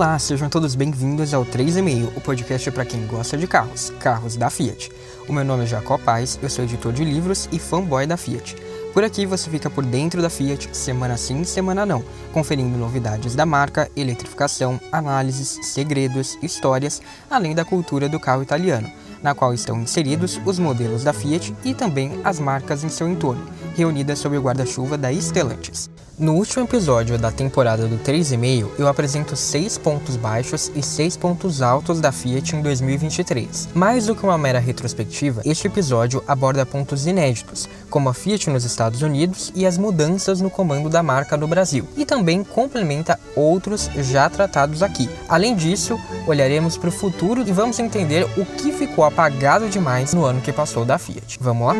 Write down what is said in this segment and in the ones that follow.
Olá, sejam todos bem-vindos ao 3,5, o podcast para quem gosta de carros, carros da Fiat. O meu nome é Jacó Paz, eu sou editor de livros e fanboy da Fiat. Por aqui você fica por dentro da Fiat, semana sim, semana não, conferindo novidades da marca, eletrificação, análises, segredos, histórias, além da cultura do carro italiano, na qual estão inseridos os modelos da Fiat e também as marcas em seu entorno, reunidas sob o guarda-chuva da Stellantis. No último episódio da temporada do 3,5, eu apresento 6 pontos baixos e 6 pontos altos da Fiat em 2023. Mais do que uma mera retrospectiva, este episódio aborda pontos inéditos, como a Fiat nos Estados Unidos e as mudanças no comando da marca no Brasil, e também complementa outros já tratados aqui. Além disso, olharemos para o futuro e vamos entender o que ficou apagado demais no ano que passou da Fiat. Vamos lá?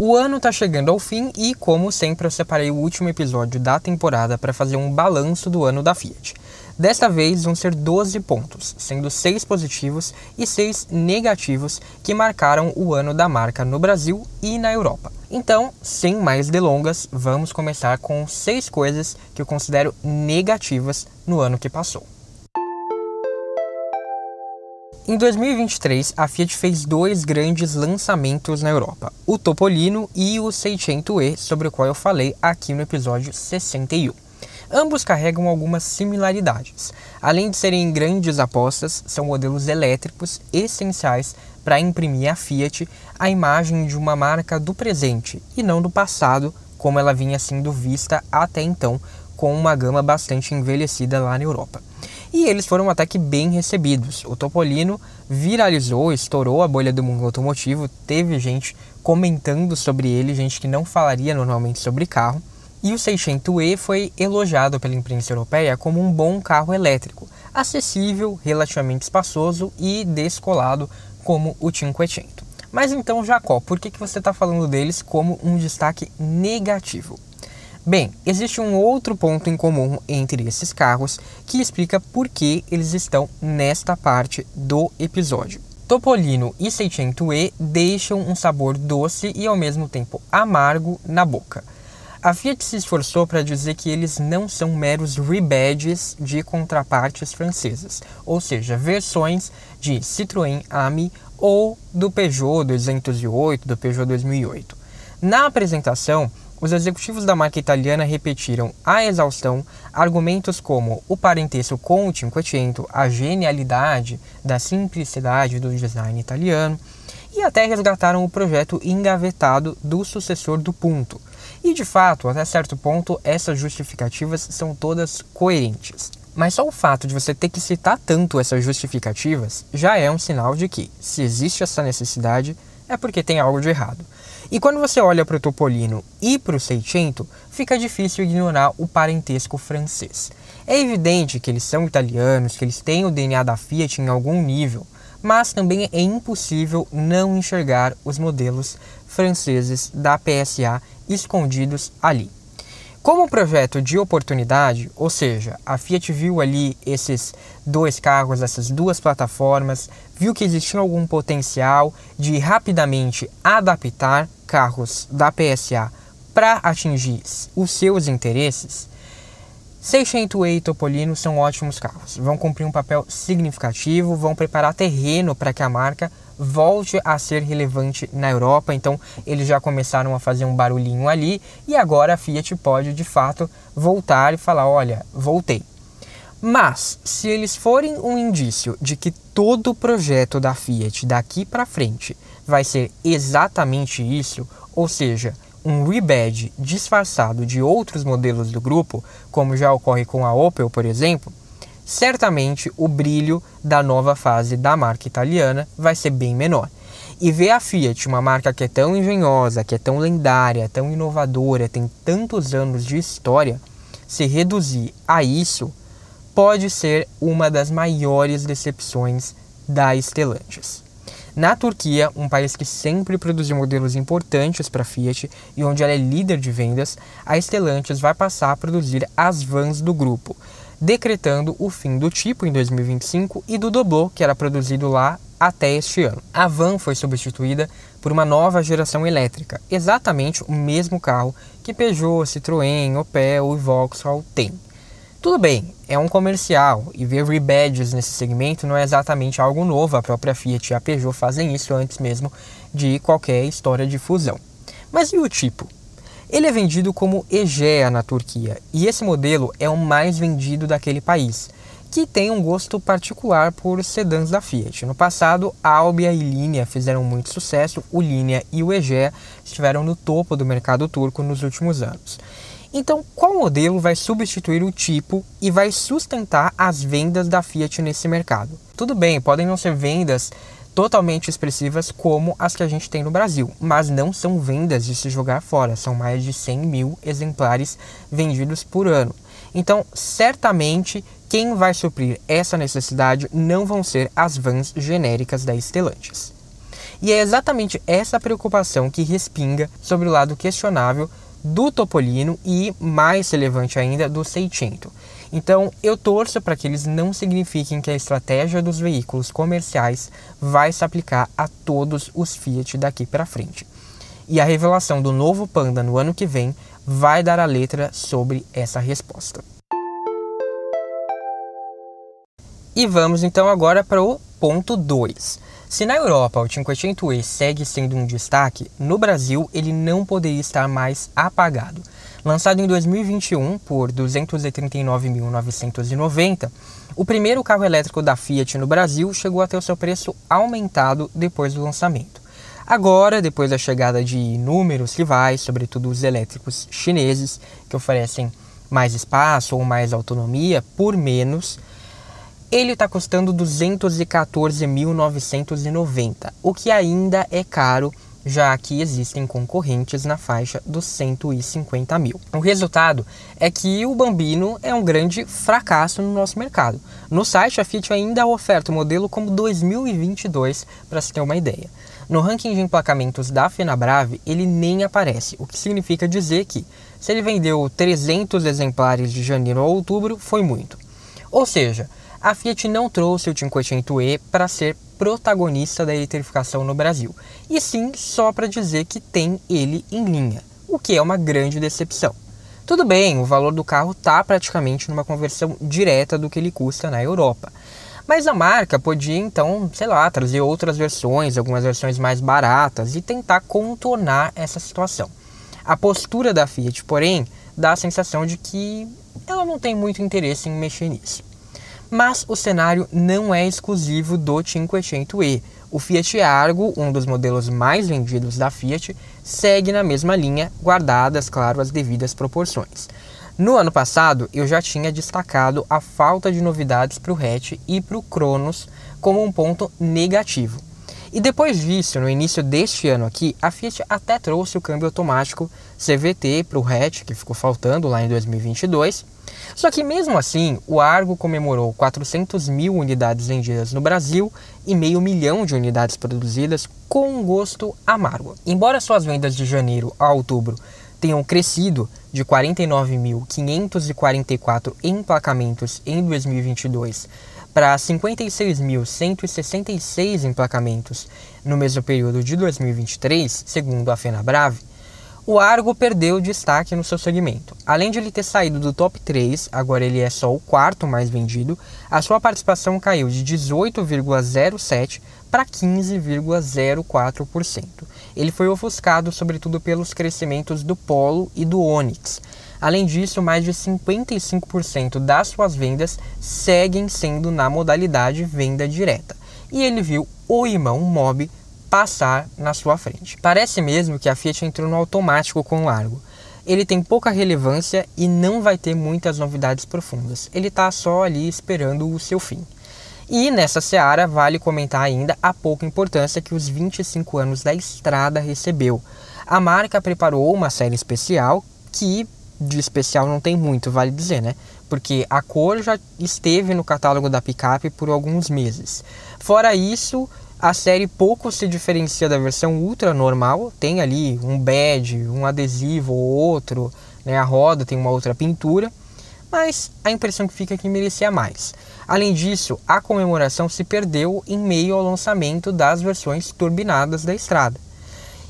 O ano está chegando ao fim e, como sempre, eu separei o último episódio da temporada para fazer um balanço do ano da Fiat. Desta vez vão ser 12 pontos, sendo 6 positivos e 6 negativos que marcaram o ano da marca no Brasil e na Europa. Então, sem mais delongas, vamos começar com 6 coisas que eu considero negativas no ano que passou. Em 2023, a Fiat fez dois grandes lançamentos na Europa, o Topolino e o 600e, sobre o qual eu falei aqui no episódio 61. Ambos carregam algumas similaridades. Além de serem grandes apostas, são modelos elétricos essenciais para imprimir a Fiat a imagem de uma marca do presente e não do passado, como ela vinha sendo vista até então, com uma gama bastante envelhecida lá na Europa e eles foram até que bem recebidos. O Topolino viralizou, estourou a bolha do mundo automotivo, teve gente comentando sobre ele, gente que não falaria normalmente sobre carro. E o 600e foi elogiado pela imprensa europeia como um bom carro elétrico, acessível, relativamente espaçoso e descolado como o 500. Mas então, Jacó, por que, que você está falando deles como um destaque negativo? Bem, existe um outro ponto em comum entre esses carros que explica por que eles estão nesta parte do episódio. Topolino e 600e deixam um sabor doce e ao mesmo tempo amargo na boca. A Fiat se esforçou para dizer que eles não são meros rebadges de contrapartes francesas, ou seja, versões de Citroën Ami ou do Peugeot 208, do Peugeot 2008. Na apresentação, os executivos da marca italiana repetiram à exaustão argumentos como o parentesco com o Cinquecento, a genialidade da simplicidade do design italiano e até resgataram o projeto engavetado do sucessor do Punto. E de fato, até certo ponto, essas justificativas são todas coerentes. Mas só o fato de você ter que citar tanto essas justificativas já é um sinal de que, se existe essa necessidade, é porque tem algo de errado. E quando você olha para o Topolino e para o Seicento, fica difícil ignorar o parentesco francês. É evidente que eles são italianos, que eles têm o DNA da Fiat em algum nível, mas também é impossível não enxergar os modelos franceses da PSA escondidos ali. Como projeto de oportunidade, ou seja, a Fiat viu ali esses dois carros, essas duas plataformas, viu que existia algum potencial de rapidamente adaptar carros da PSA para atingir os seus interesses, 600 e Topolino são ótimos carros. Vão cumprir um papel significativo, vão preparar terreno para que a marca volte a ser relevante na Europa. Então, eles já começaram a fazer um barulhinho ali e agora a Fiat pode de fato voltar e falar: olha, voltei. Mas, se eles forem um indício de que todo o projeto da Fiat daqui para frente vai ser exatamente isso, ou seja, um rebadge disfarçado de outros modelos do grupo, como já ocorre com a Opel, por exemplo, certamente o brilho da nova fase da marca italiana vai ser bem menor. E ver a Fiat, uma marca que é tão engenhosa, que é tão lendária, tão inovadora, tem tantos anos de história, se reduzir a isso pode ser uma das maiores decepções da Stellantis. Na Turquia, um país que sempre produziu modelos importantes para a Fiat e onde ela é líder de vendas, a Stellantis vai passar a produzir as vans do grupo, decretando o fim do tipo em 2025 e do Doblo, que era produzido lá até este ano. A van foi substituída por uma nova geração elétrica, exatamente o mesmo carro que Peugeot, Citroën, Opel e Vauxhall têm. Tudo bem, é um comercial e ver rebadges nesse segmento não é exatamente algo novo, a própria Fiat e a Peugeot fazem isso antes mesmo de qualquer história de fusão. Mas e o tipo? Ele é vendido como Egea na Turquia e esse modelo é o mais vendido daquele país, que tem um gosto particular por sedãs da Fiat. No passado, Albia e Linea fizeram muito sucesso, o Linea e o Egea estiveram no topo do mercado turco nos últimos anos. Então, qual modelo vai substituir o tipo e vai sustentar as vendas da Fiat nesse mercado? Tudo bem, podem não ser vendas totalmente expressivas como as que a gente tem no Brasil, mas não são vendas de se jogar fora, são mais de 100 mil exemplares vendidos por ano. Então, certamente, quem vai suprir essa necessidade não vão ser as vans genéricas da Stellantis. E é exatamente essa preocupação que respinga sobre o lado questionável do Topolino e, mais relevante ainda, do Seicento. Então, eu torço para que eles não signifiquem que a estratégia dos veículos comerciais vai se aplicar a todos os Fiat daqui para frente. E a revelação do novo Panda no ano que vem vai dar a letra sobre essa resposta. E vamos então agora para o ponto 2. Se na Europa o Cinquecento-E segue sendo um destaque, no Brasil ele não poderia estar mais apagado. Lançado em 2021 por 239.990, o primeiro carro elétrico da Fiat no Brasil chegou a ter o seu preço aumentado depois do lançamento. Agora, depois da chegada de inúmeros rivais, sobretudo os elétricos chineses, que oferecem mais espaço ou mais autonomia por menos, ele está custando 214.990, o que ainda é caro, já que existem concorrentes na faixa dos 150 mil. O resultado é que o Bambino é um grande fracasso no nosso mercado. No site, a Fiat ainda oferta o modelo como 2022, para se ter uma ideia. No ranking de emplacamentos da Fenabrave, ele nem aparece, o que significa dizer que, se ele vendeu 300 exemplares de janeiro a outubro, foi muito. Ou seja, a Fiat não trouxe o 500e para ser protagonista da eletrificação no Brasil, e sim só para dizer que tem ele em linha, o que é uma grande decepção. Tudo bem, o valor do carro está praticamente numa conversão direta do que ele custa na Europa. Mas a marca podia então, sei lá, trazer outras versões, algumas versões mais baratas e tentar contornar essa situação. A postura da Fiat, porém, dá a sensação de que ela não tem muito interesse em mexer nisso. Mas o cenário não é exclusivo do Cinquecento-e. O Fiat Argo, um dos modelos mais vendidos da Fiat, segue na mesma linha, guardadas, claro, as devidas proporções. No ano passado, eu já tinha destacado a falta de novidades para o hatch e para o Cronos como um ponto negativo. E depois disso, no início deste ano aqui, a Fiat até trouxe o câmbio automático CVT para o hatch, que ficou faltando lá em 2022, só que mesmo assim, o Argo comemorou 400 mil unidades vendidas no Brasil e meio milhão de unidades produzidas com um gosto amargo. Embora suas vendas de janeiro a outubro tenham crescido de 49.544 emplacamentos em 2022 para 56.166 emplacamentos no mesmo período de 2023, segundo a FenaBrave, o Argo perdeu destaque no seu segmento. Além de ele ter saído do top 3, agora ele é só o quarto mais vendido, a sua participação caiu de 18,07% para 15,04%. Ele foi ofuscado sobretudo pelos crescimentos do Polo e do Onix. Além disso, mais de 55% das suas vendas seguem sendo na modalidade venda direta. E ele viu o irmão Mob passar na sua frente. Parece mesmo que a Fiat entrou no automático com o Largo. Ele tem pouca relevância e não vai ter muitas novidades profundas. Ele está só ali esperando o seu fim. E nessa seara vale comentar ainda a pouca importância que os 25 anos da estrada recebeu. A marca preparou uma série especial que de especial não tem muito, vale dizer, né? Porque a cor já esteve no catálogo da picape por alguns meses. Fora isso, A série pouco se diferencia da versão ultra normal, tem ali um badge, um adesivo ou outro, né? a roda tem uma outra pintura, mas a impressão que fica é que merecia mais. Além disso, a comemoração se perdeu em meio ao lançamento das versões turbinadas da estrada.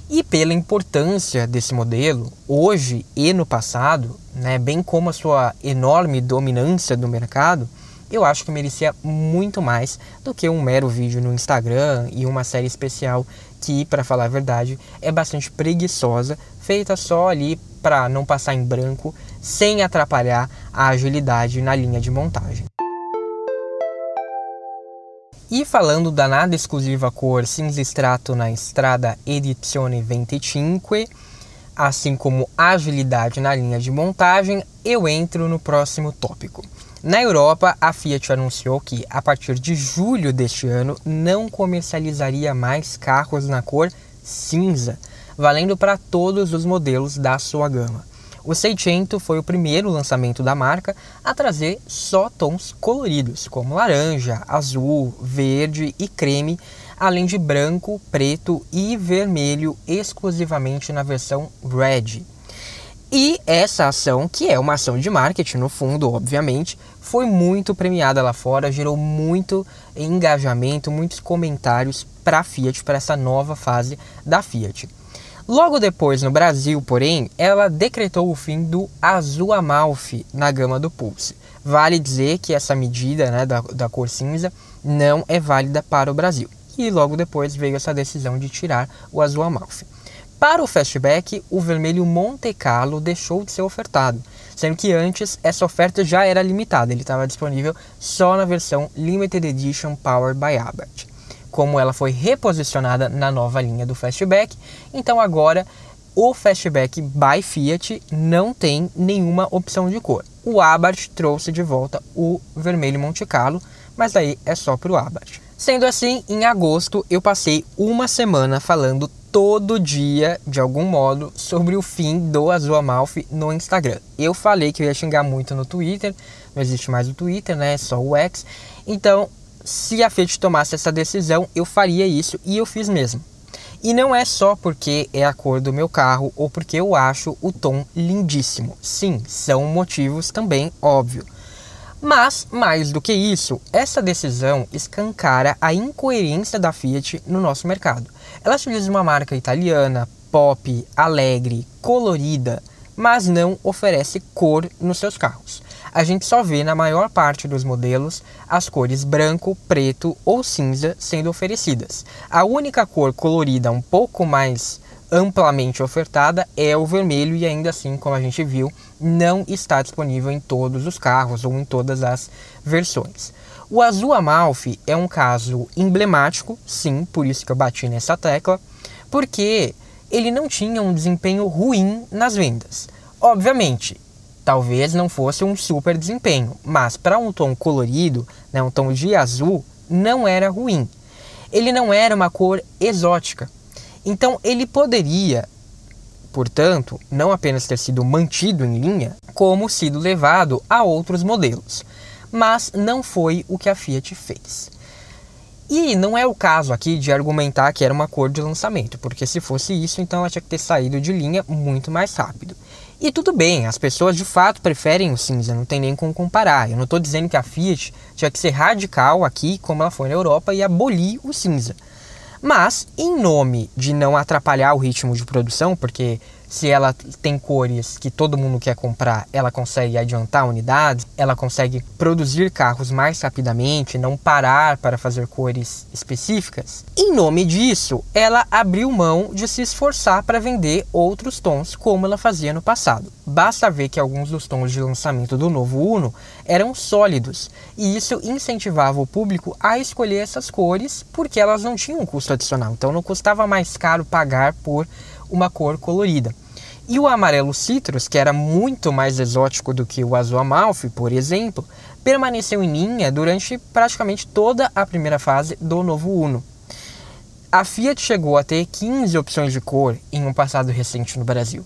E pela importância desse modelo, hoje e no passado, né, bem como a sua enorme dominância do mercado, eu acho que merecia muito mais do que um mero vídeo no Instagram e uma série especial que, para falar a verdade, é bastante preguiçosa, feita só ali para não passar em branco, sem atrapalhar a agilidade na linha de montagem. E falando da nada exclusiva cor cinza extrato na Strada Edizione 25, assim como agilidade na linha de montagem, eu entro no próximo tópico. Na Europa, a Fiat anunciou que, a partir de julho deste ano, não comercializaria mais carros na cor cinza, valendo para todos os modelos da sua gama. O 600 foi o primeiro lançamento da marca a trazer só tons coloridos, como laranja, azul, verde e creme, além de branco, preto e vermelho exclusivamente na versão Red. E essa ação, que é uma ação de marketing no fundo, obviamente, foi muito premiada lá fora, gerou muito engajamento, muitos comentários para a Fiat, para essa nova fase da Fiat. Logo depois, no Brasil, porém, ela decretou o fim do azul Amalfi na gama do Pulse. Vale dizer que essa medida né, da, da cor cinza não é válida para o Brasil. E logo depois veio essa decisão de tirar o azul Amalfi. Para o Fastback, o vermelho Monte Carlo deixou de ser ofertado, sendo que antes essa oferta já era limitada, ele estava disponível só na versão Limited Edition Power by Abarth. Como ela foi reposicionada na nova linha do Fastback, então agora o Fastback by Fiat não tem nenhuma opção de cor. O Abarth trouxe de volta o vermelho Monte Carlo, mas aí é só para o Abarth. Sendo assim, em agosto eu passei uma semana falando todo dia, de algum modo, sobre o fim do Azul Amalfi no Instagram. Eu falei que eu ia xingar muito no Twitter, não existe mais o Twitter, né? É só o X. Então, se a Fiat tomasse essa decisão, eu faria isso e eu fiz mesmo. E não é só porque é a cor do meu carro ou porque eu acho o tom lindíssimo. Sim, são motivos também, óbvio. Mas, mais do que isso, essa decisão escancara a incoerência da Fiat no nosso mercado. Ela se diz uma marca italiana, pop, alegre, colorida, mas não oferece cor nos seus carros. A gente só vê na maior parte dos modelos as cores branco, preto ou cinza sendo oferecidas. A única cor colorida um pouco mais amplamente ofertada é o vermelho e ainda assim, como a gente viu, não está disponível em todos os carros ou em todas as versões. O azul Amalfi é um caso emblemático, sim, por isso que eu bati nessa tecla, porque ele não tinha um desempenho ruim nas vendas. Obviamente, talvez não fosse um super desempenho, mas para um tom colorido, né, um tom de azul, não era ruim. Ele não era uma cor exótica, então ele poderia, portanto, não apenas ter sido mantido em linha, como sido levado a outros modelos. Mas não foi o que a Fiat fez. E não é o caso aqui de argumentar que era uma cor de lançamento, porque se fosse isso, então ela tinha que ter saído de linha muito mais rápido. E tudo bem, as pessoas de fato preferem o cinza, não tem nem como comparar. Eu não estou dizendo que a Fiat tinha que ser radical aqui, como ela foi na Europa, e abolir o cinza. Mas, em nome de não atrapalhar o ritmo de produção, porque se ela tem cores que todo mundo quer comprar, ela consegue adiantar unidades, ela consegue produzir carros mais rapidamente, não parar para fazer cores específicas. Em nome disso, ela abriu mão de se esforçar para vender outros tons como ela fazia no passado. Basta ver que alguns dos tons de lançamento do novo Uno eram sólidos, e isso incentivava o público a escolher essas cores porque elas não tinham um custo adicional, então não custava mais caro pagar por uma cor colorida. E o amarelo citrus, que era muito mais exótico do que o azul amalfi, por exemplo, permaneceu em linha durante praticamente toda a primeira fase do novo Uno. A Fiat chegou a ter 15 opções de cor em um passado recente no Brasil.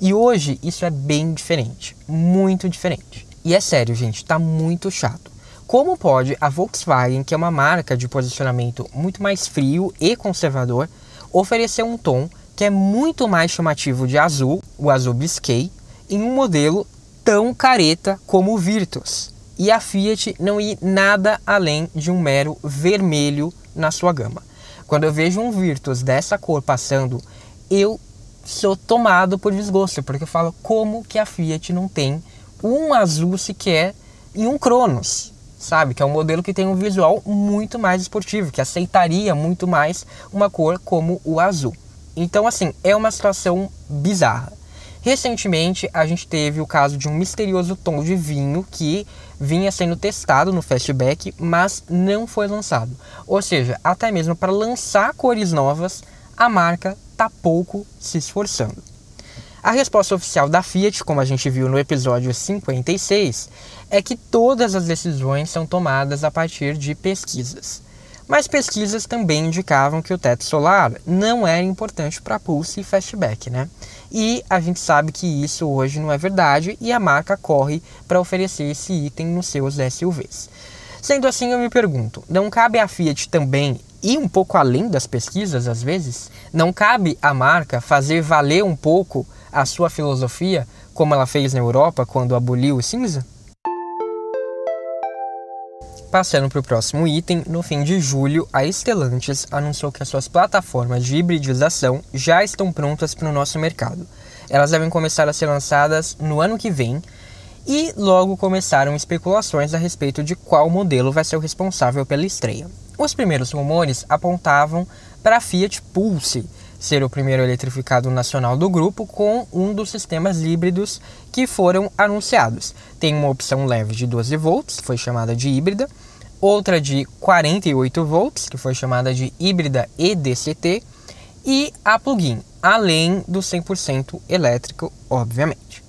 E hoje isso é bem diferente, muito diferente. E é sério, gente, tá muito chato. como pode a Volkswagen, que é uma marca de posicionamento muito mais frio e conservador, oferecer um tom que é muito mais chamativo de azul, o azul Biscay, em um modelo tão careta como o Virtus. E a Fiat não ir nada além de um mero vermelho na sua gama. Quando eu vejo um Virtus dessa cor passando, eu sou tomado por desgosto, porque eu falo como que a Fiat não tem um azul sequer e um Cronos, sabe? Que é um modelo que tem um visual muito mais esportivo, que aceitaria muito mais uma cor como o azul. Então, assim, é uma situação bizarra. Recentemente, a gente teve o caso de um misterioso tom de vinho que vinha sendo testado no Fastback, mas não foi lançado. Ou seja, até mesmo para lançar cores novas, a marca está pouco se esforçando. A resposta oficial da Fiat, como a gente viu no episódio 56, é que todas as decisões são tomadas a partir de pesquisas. Mas pesquisas também indicavam que o teto solar não era importante para Pulse e Fastback, né? E a gente sabe que isso hoje não é verdade e a marca corre para oferecer esse item nos seus SUVs. Sendo assim, eu me pergunto, não cabe à Fiat também ir um pouco além das pesquisas às vezes? Não cabe à marca fazer valer um pouco a sua filosofia, como ela fez na Europa quando aboliu o cinza? Passando para o próximo item, no fim de julho, a Stellantis anunciou que as suas plataformas de hibridização já estão prontas para o nosso mercado. Elas devem começar a ser lançadas no ano que vem e logo começaram especulações a respeito de qual modelo vai ser o responsável pela estreia. Os primeiros rumores apontavam para a Fiat Pulse ser o primeiro eletrificado nacional do grupo com um dos sistemas híbridos que foram anunciados. Tem uma opção leve de 12 volts, foi chamada de híbrida, outra de 48 volts, que foi chamada de híbrida EDCT, e a plug-in, além do 100% elétrico, obviamente.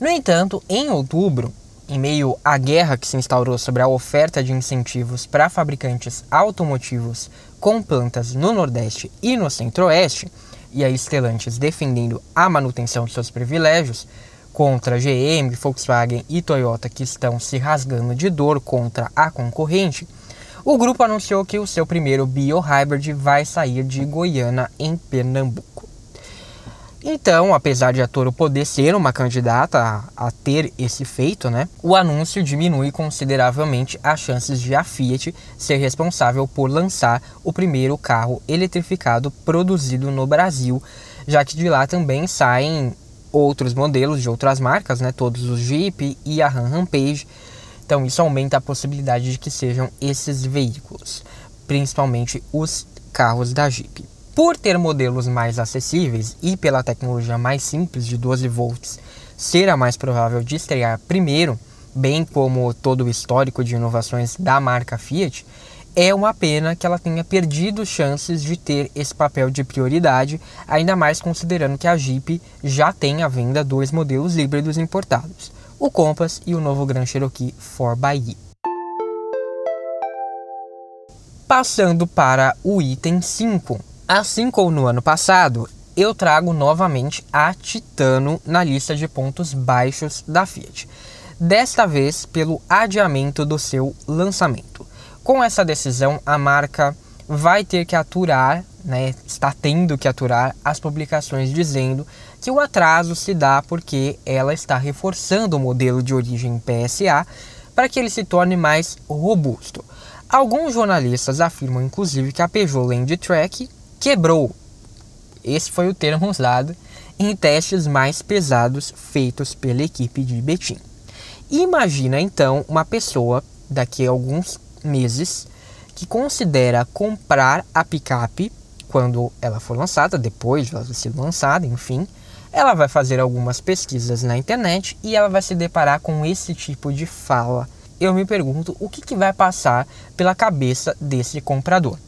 No entanto, em outubro, em meio à guerra que se instaurou sobre a oferta de incentivos para fabricantes automotivos com plantas no Nordeste e no Centro-Oeste, e a Stellantis defendendo a manutenção de seus privilégios, contra GM, Volkswagen e Toyota que estão se rasgando de dor contra a concorrente, o grupo anunciou que o seu primeiro Bio-Hybrid vai sair de Goiânia, em Pernambuco. Então, apesar de a Toro poder ser uma candidata a, a, ter esse feito, né, o anúncio diminui consideravelmente as chances de a Fiat ser responsável por lançar o primeiro carro eletrificado produzido no Brasil, já que de lá também saem outros modelos de outras marcas, né, todos os Jeep e a Ram Rampage. Então isso aumenta a possibilidade de que sejam esses veículos, principalmente os carros da Jeep. Por ter modelos mais acessíveis e pela tecnologia mais simples de 12 volts ser a mais provável de estrear primeiro, bem como todo o histórico de inovações da marca Fiat, é uma pena que ela tenha perdido chances de ter esse papel de prioridade, ainda mais considerando que a Jeep já tem à venda dois modelos híbridos importados, o Compass e o novo Grand Cherokee 4xE. Passando para o item 5, Assim como no ano passado, eu trago novamente a Titano na lista de pontos baixos da Fiat. Desta vez pelo adiamento do seu lançamento. Com essa decisão, a marca vai ter que aturar, né, está tendo que aturar as publicações dizendo que o atraso se dá porque ela está reforçando o modelo de origem PSA para que ele se torne mais robusto. Alguns jornalistas afirmam inclusive que a Peugeot Land Track quebrou. Esse foi o termo usado em testes mais pesados feitos pela equipe de Betim. Imagina então uma pessoa daqui a alguns meses que considera comprar a picape quando ela for lançada, depois de ela ter sido lançada, enfim, ela vai fazer algumas pesquisas na internet e ela vai se deparar com esse tipo de fala. Eu me pergunto o que, que vai passar pela cabeça desse comprador.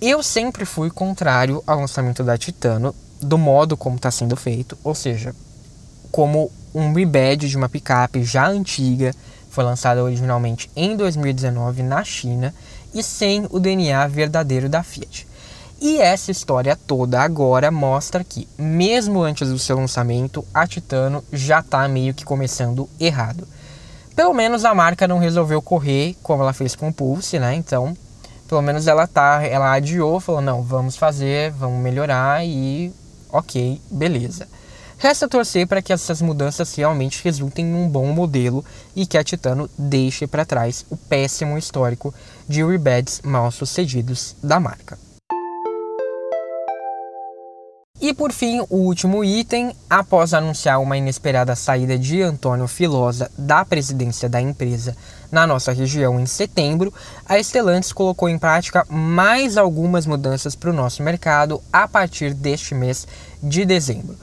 Eu sempre fui contrário ao lançamento da Titano, do modo como está sendo feito, ou seja, como um rebad de uma picape já antiga, foi lançada originalmente em 2019 na China e sem o DNA verdadeiro da Fiat. E essa história toda agora mostra que, mesmo antes do seu lançamento, a Titano já está meio que começando errado. pelo menos a marca não resolveu correr como ela fez com o Pulse, né? Então, pelo menos ela tá, ela adiou, falou: "Não, vamos fazer, vamos melhorar e OK, beleza". Resta torcer para que essas mudanças realmente resultem em um bom modelo e que a Titano deixe para trás o péssimo histórico de rebeds mal sucedidos da marca. E por fim, o último item, após anunciar uma inesperada saída de Antônio Filosa da presidência da empresa na nossa região em setembro, a Stellantis colocou em prática mais algumas mudanças para o nosso mercado a partir deste mês de dezembro.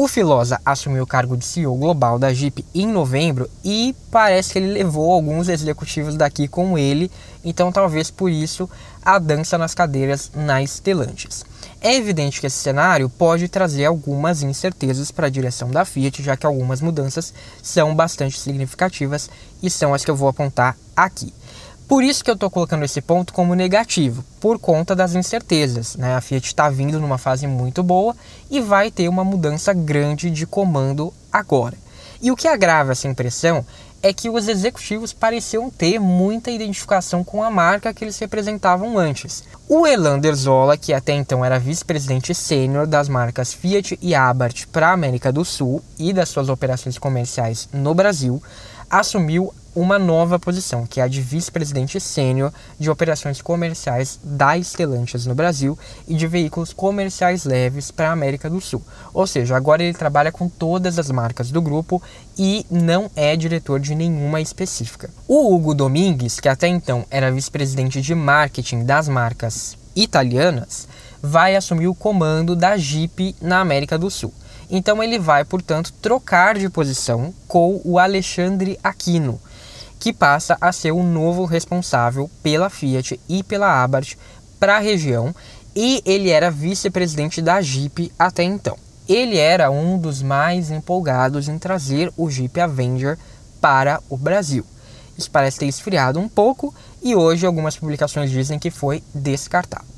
O Filosa assumiu o cargo de CEO global da Jeep em novembro e parece que ele levou alguns executivos daqui com ele, então talvez por isso a dança nas cadeiras na Stellantis. É evidente que esse cenário pode trazer algumas incertezas para a direção da Fiat, já que algumas mudanças são bastante significativas e são as que eu vou apontar aqui. Por isso que eu estou colocando esse ponto como negativo, por conta das incertezas. Né? A Fiat está vindo numa fase muito boa e vai ter uma mudança grande de comando agora. E o que agrava essa impressão é que os executivos pareciam ter muita identificação com a marca que eles representavam antes. O Elander Zola, que até então era vice-presidente sênior das marcas Fiat e Abarth para a América do Sul e das suas operações comerciais no Brasil, assumiu uma nova posição, que é a de vice-presidente sênior de operações comerciais da Stellantis no Brasil e de veículos comerciais leves para a América do Sul. Ou seja, agora ele trabalha com todas as marcas do grupo e não é diretor de nenhuma específica. O Hugo Domingues, que até então era vice-presidente de marketing das marcas italianas, vai assumir o comando da Jeep na América do Sul. Então ele vai, portanto, trocar de posição com o Alexandre Aquino, que passa a ser o novo responsável pela Fiat e pela Abarth para a região, e ele era vice-presidente da Jeep até então. Ele era um dos mais empolgados em trazer o Jeep Avenger para o Brasil. Isso parece ter esfriado um pouco e hoje algumas publicações dizem que foi descartado.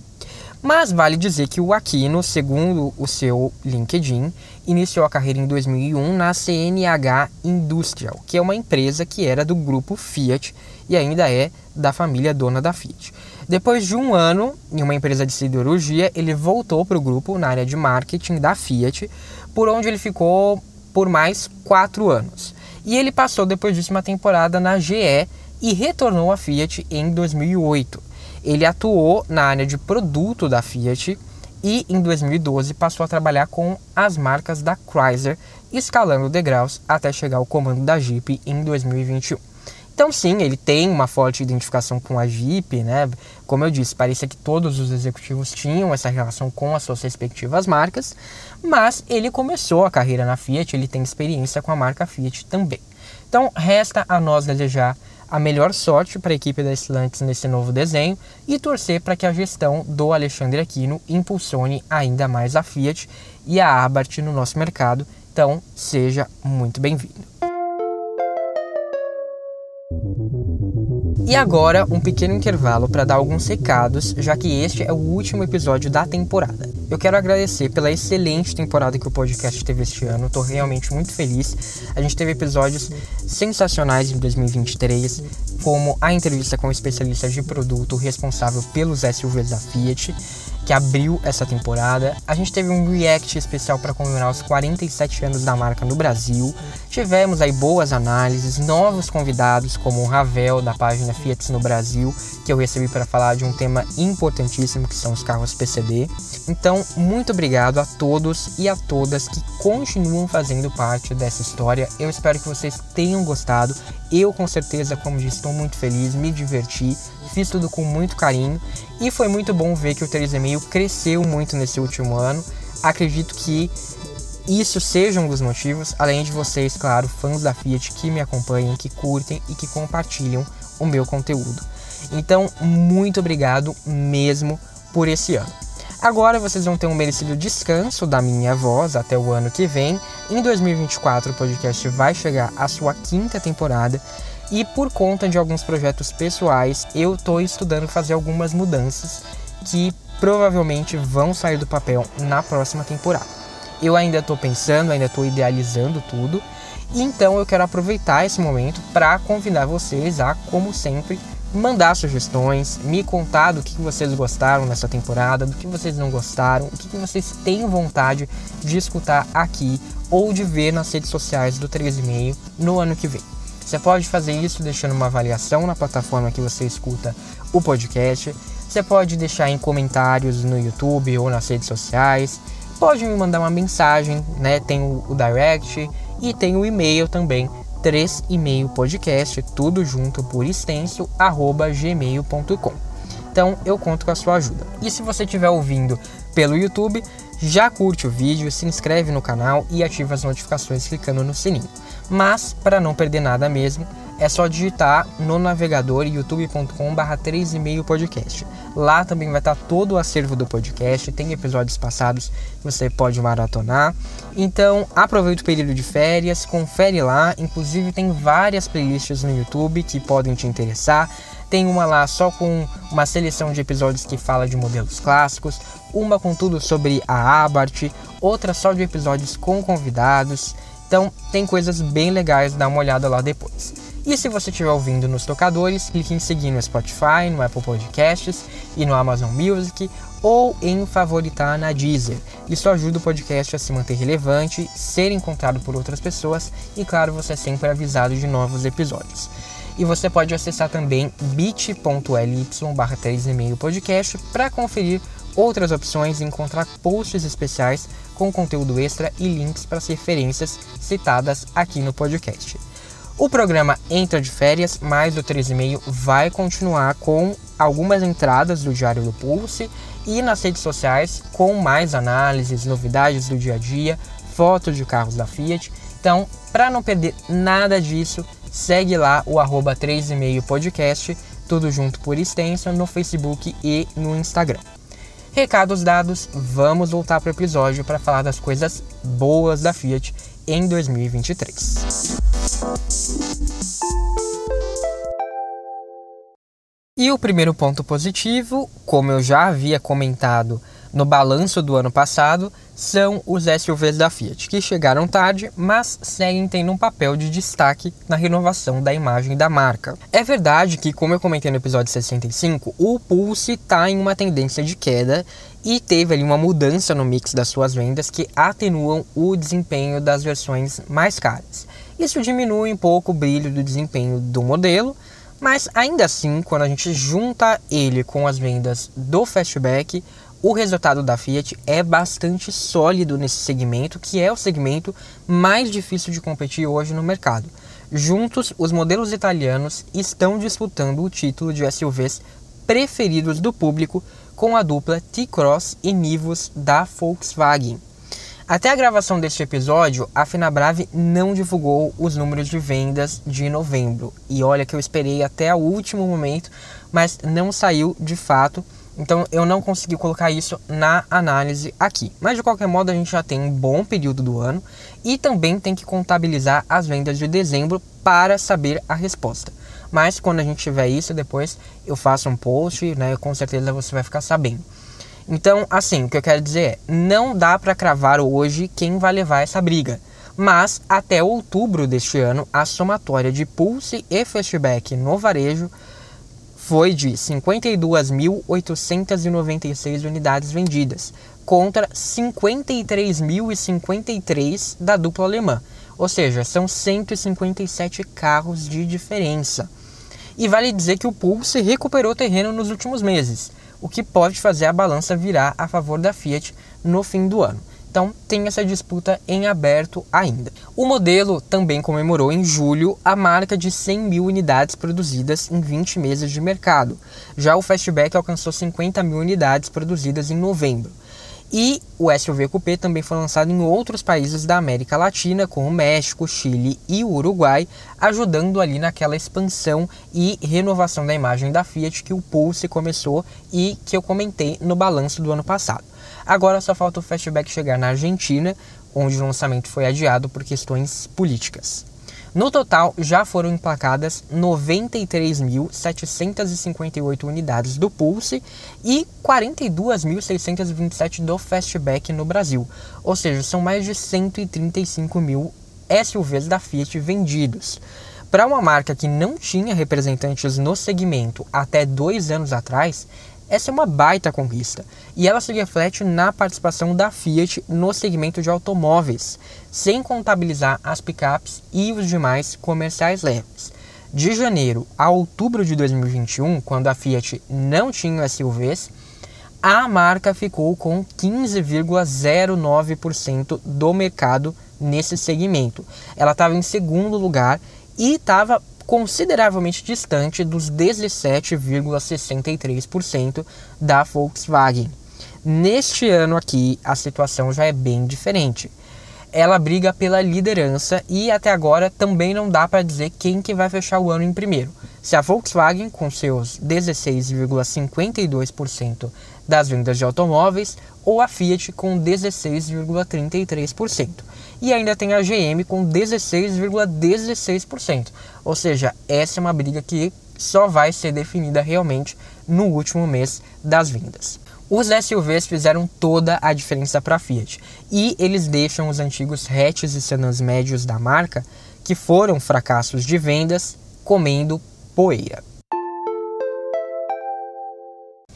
Mas vale dizer que o Aquino, segundo o seu LinkedIn, iniciou a carreira em 2001 na CNH Industrial, que é uma empresa que era do grupo Fiat e ainda é da família dona da Fiat. Depois de um ano em uma empresa de siderurgia, ele voltou para o grupo na área de marketing da Fiat, por onde ele ficou por mais quatro anos. E ele passou depois disso uma temporada na GE e retornou à Fiat em 2008. Ele atuou na área de produto da Fiat e em 2012 passou a trabalhar com as marcas da Chrysler, escalando degraus até chegar ao comando da Jeep em 2021. Então sim, ele tem uma forte identificação com a Jeep, né? Como eu disse, parecia que todos os executivos tinham essa relação com as suas respectivas marcas, mas ele começou a carreira na Fiat, ele tem experiência com a marca Fiat também. Então resta a nós desejar a melhor sorte para a equipe da Stellantis nesse novo desenho e torcer para que a gestão do Alexandre Aquino impulsione ainda mais a Fiat e a Abarth no nosso mercado. Então, seja muito bem-vindo. E agora, um pequeno intervalo para dar alguns recados, já que este é o último episódio da temporada. Eu quero agradecer pela excelente temporada que o podcast teve este ano, estou realmente muito feliz. A gente teve episódios sensacionais em 2023, como a entrevista com o especialista de produto responsável pelos SUVs da Fiat, que abriu essa temporada. A gente teve um react especial para comemorar os 47 anos da marca no Brasil. Tivemos aí boas análises, novos convidados como o Ravel da página Fiat no Brasil, que eu recebi para falar de um tema importantíssimo que são os carros PCD. Então, muito obrigado a todos e a todas que continuam fazendo parte dessa história. Eu espero que vocês tenham gostado. Eu, com certeza, como disse, estou muito feliz, me diverti, fiz tudo com muito carinho e foi muito bom ver que o 3,5 cresceu muito nesse último ano. Acredito que isso seja um dos motivos, além de vocês, claro, fãs da Fiat que me acompanham, que curtem e que compartilham o meu conteúdo. Então, muito obrigado mesmo por esse ano. Agora vocês vão ter um merecido descanso da minha voz até o ano que vem. Em 2024 o podcast vai chegar à sua quinta temporada e por conta de alguns projetos pessoais, eu estou estudando fazer algumas mudanças que provavelmente vão sair do papel na próxima temporada. Eu ainda estou pensando, ainda estou idealizando tudo Então eu quero aproveitar esse momento para convidar vocês a, como sempre, mandar sugestões, me contar do que vocês gostaram nessa temporada, do que vocês não gostaram, o que vocês têm vontade de escutar aqui ou de ver nas redes sociais do 13,5 no ano que vem. Você pode fazer isso deixando uma avaliação na plataforma que você escuta o podcast. Você pode deixar em comentários no YouTube ou nas redes sociais. Pode me mandar uma mensagem, né? Tem o, o direct e tem o e-mail também 3 e-mail podcast, tudo junto por extenso, arroba gmail.com. Então eu conto com a sua ajuda. E se você estiver ouvindo pelo YouTube, já curte o vídeo, se inscreve no canal e ativa as notificações clicando no sininho. Mas, para não perder nada mesmo, é só digitar no navegador youtube.com/barra 3,5 podcast. Lá também vai estar todo o acervo do podcast, tem episódios passados que você pode maratonar. Então aproveita o período de férias, confere lá. Inclusive tem várias playlists no YouTube que podem te interessar. Tem uma lá só com uma seleção de episódios que fala de modelos clássicos, uma com tudo sobre a Abarth, outra só de episódios com convidados. Então tem coisas bem legais, dá uma olhada lá depois. E se você estiver ouvindo nos tocadores, clique em seguir no Spotify, no Apple Podcasts e no Amazon Music ou em favoritar na Deezer. Isso ajuda o podcast a se manter relevante, ser encontrado por outras pessoas e, claro, você é sempre avisado de novos episódios. E você pode acessar também bit.ly barra 3,5 podcast para conferir outras opções e encontrar posts especiais com conteúdo extra e links para as referências citadas aqui no podcast. O programa entra de férias, mas o 13,5 vai continuar com algumas entradas do Diário do Pulse e nas redes sociais com mais análises, novidades do dia a dia, fotos de carros da Fiat. Então, para não perder nada disso, segue lá o arroba 3,5 podcast, tudo junto por extenso, no Facebook e no Instagram. Recados dados, vamos voltar para o episódio para falar das coisas boas da Fiat em 2023. E o primeiro ponto positivo, como eu já havia comentado no balanço do ano passado, são os SUVs da Fiat, que chegaram tarde, mas seguem tendo um papel de destaque na renovação da imagem da marca. É verdade que, como eu comentei no episódio 65, o Pulse está em uma tendência de queda e teve ali uma mudança no mix das suas vendas que atenuam o desempenho das versões mais caras. Isso diminui um pouco o brilho do desempenho do modelo, mas ainda assim, quando a gente junta ele com as vendas do Fastback, o resultado da Fiat é bastante sólido nesse segmento, que é o segmento mais difícil de competir hoje no mercado. Juntos, os modelos italianos estão disputando o título de SUVs preferidos do público com a dupla T-Cross e Nivus da Volkswagen. Até a gravação deste episódio, a Finabrave não divulgou os números de vendas de novembro. E olha que eu esperei até o último momento, mas não saiu de fato. Então eu não consegui colocar isso na análise aqui. Mas de qualquer modo, a gente já tem um bom período do ano e também tem que contabilizar as vendas de dezembro para saber a resposta. Mas quando a gente tiver isso, depois eu faço um post, né? Com certeza você vai ficar sabendo. Então, assim, o que eu quero dizer é, não dá para cravar hoje quem vai levar essa briga. Mas até outubro deste ano, a somatória de Pulse e Fastback no varejo foi de 52.896 unidades vendidas, contra 53.053 da dupla alemã. Ou seja, são 157 carros de diferença. E vale dizer que o Pulse recuperou terreno nos últimos meses o que pode fazer a balança virar a favor da Fiat no fim do ano. Então tem essa disputa em aberto ainda. O modelo também comemorou em julho a marca de 100 mil unidades produzidas em 20 meses de mercado. Já o Fastback alcançou 50 mil unidades produzidas em novembro. E o SUV Coupé também foi lançado em outros países da América Latina, como México, Chile e Uruguai, ajudando ali naquela expansão e renovação da imagem da Fiat que o Pulse começou e que eu comentei no balanço do ano passado. Agora só falta o Fastback chegar na Argentina, onde o lançamento foi adiado por questões políticas. No total, já foram emplacadas 93.758 unidades do Pulse e 42.627 do Fastback no Brasil, ou seja, são mais de 135 mil SUVs da Fiat vendidos. Para uma marca que não tinha representantes no segmento até dois anos atrás, essa é uma baita conquista e ela se reflete na participação da Fiat no segmento de automóveis, sem contabilizar as picapes e os demais comerciais leves. De janeiro a outubro de 2021, quando a Fiat não tinha SUVs, a marca ficou com 15,09% do mercado nesse segmento. Ela estava em segundo lugar e estava consideravelmente distante dos 17,63% da Volkswagen. Neste ano aqui, a situação já é bem diferente. Ela briga pela liderança e até agora também não dá para dizer quem que vai fechar o ano em primeiro. Se a Volkswagen com seus 16,52% das vendas de automóveis ou a Fiat com 16,33%. E ainda tem a GM com 16,16%. Ou seja, essa é uma briga que só vai ser definida realmente no último mês das vendas. Os SUVs fizeram toda a diferença para a Fiat e eles deixam os antigos hatches e sedãs médios da marca, que foram fracassos de vendas, comendo poeira.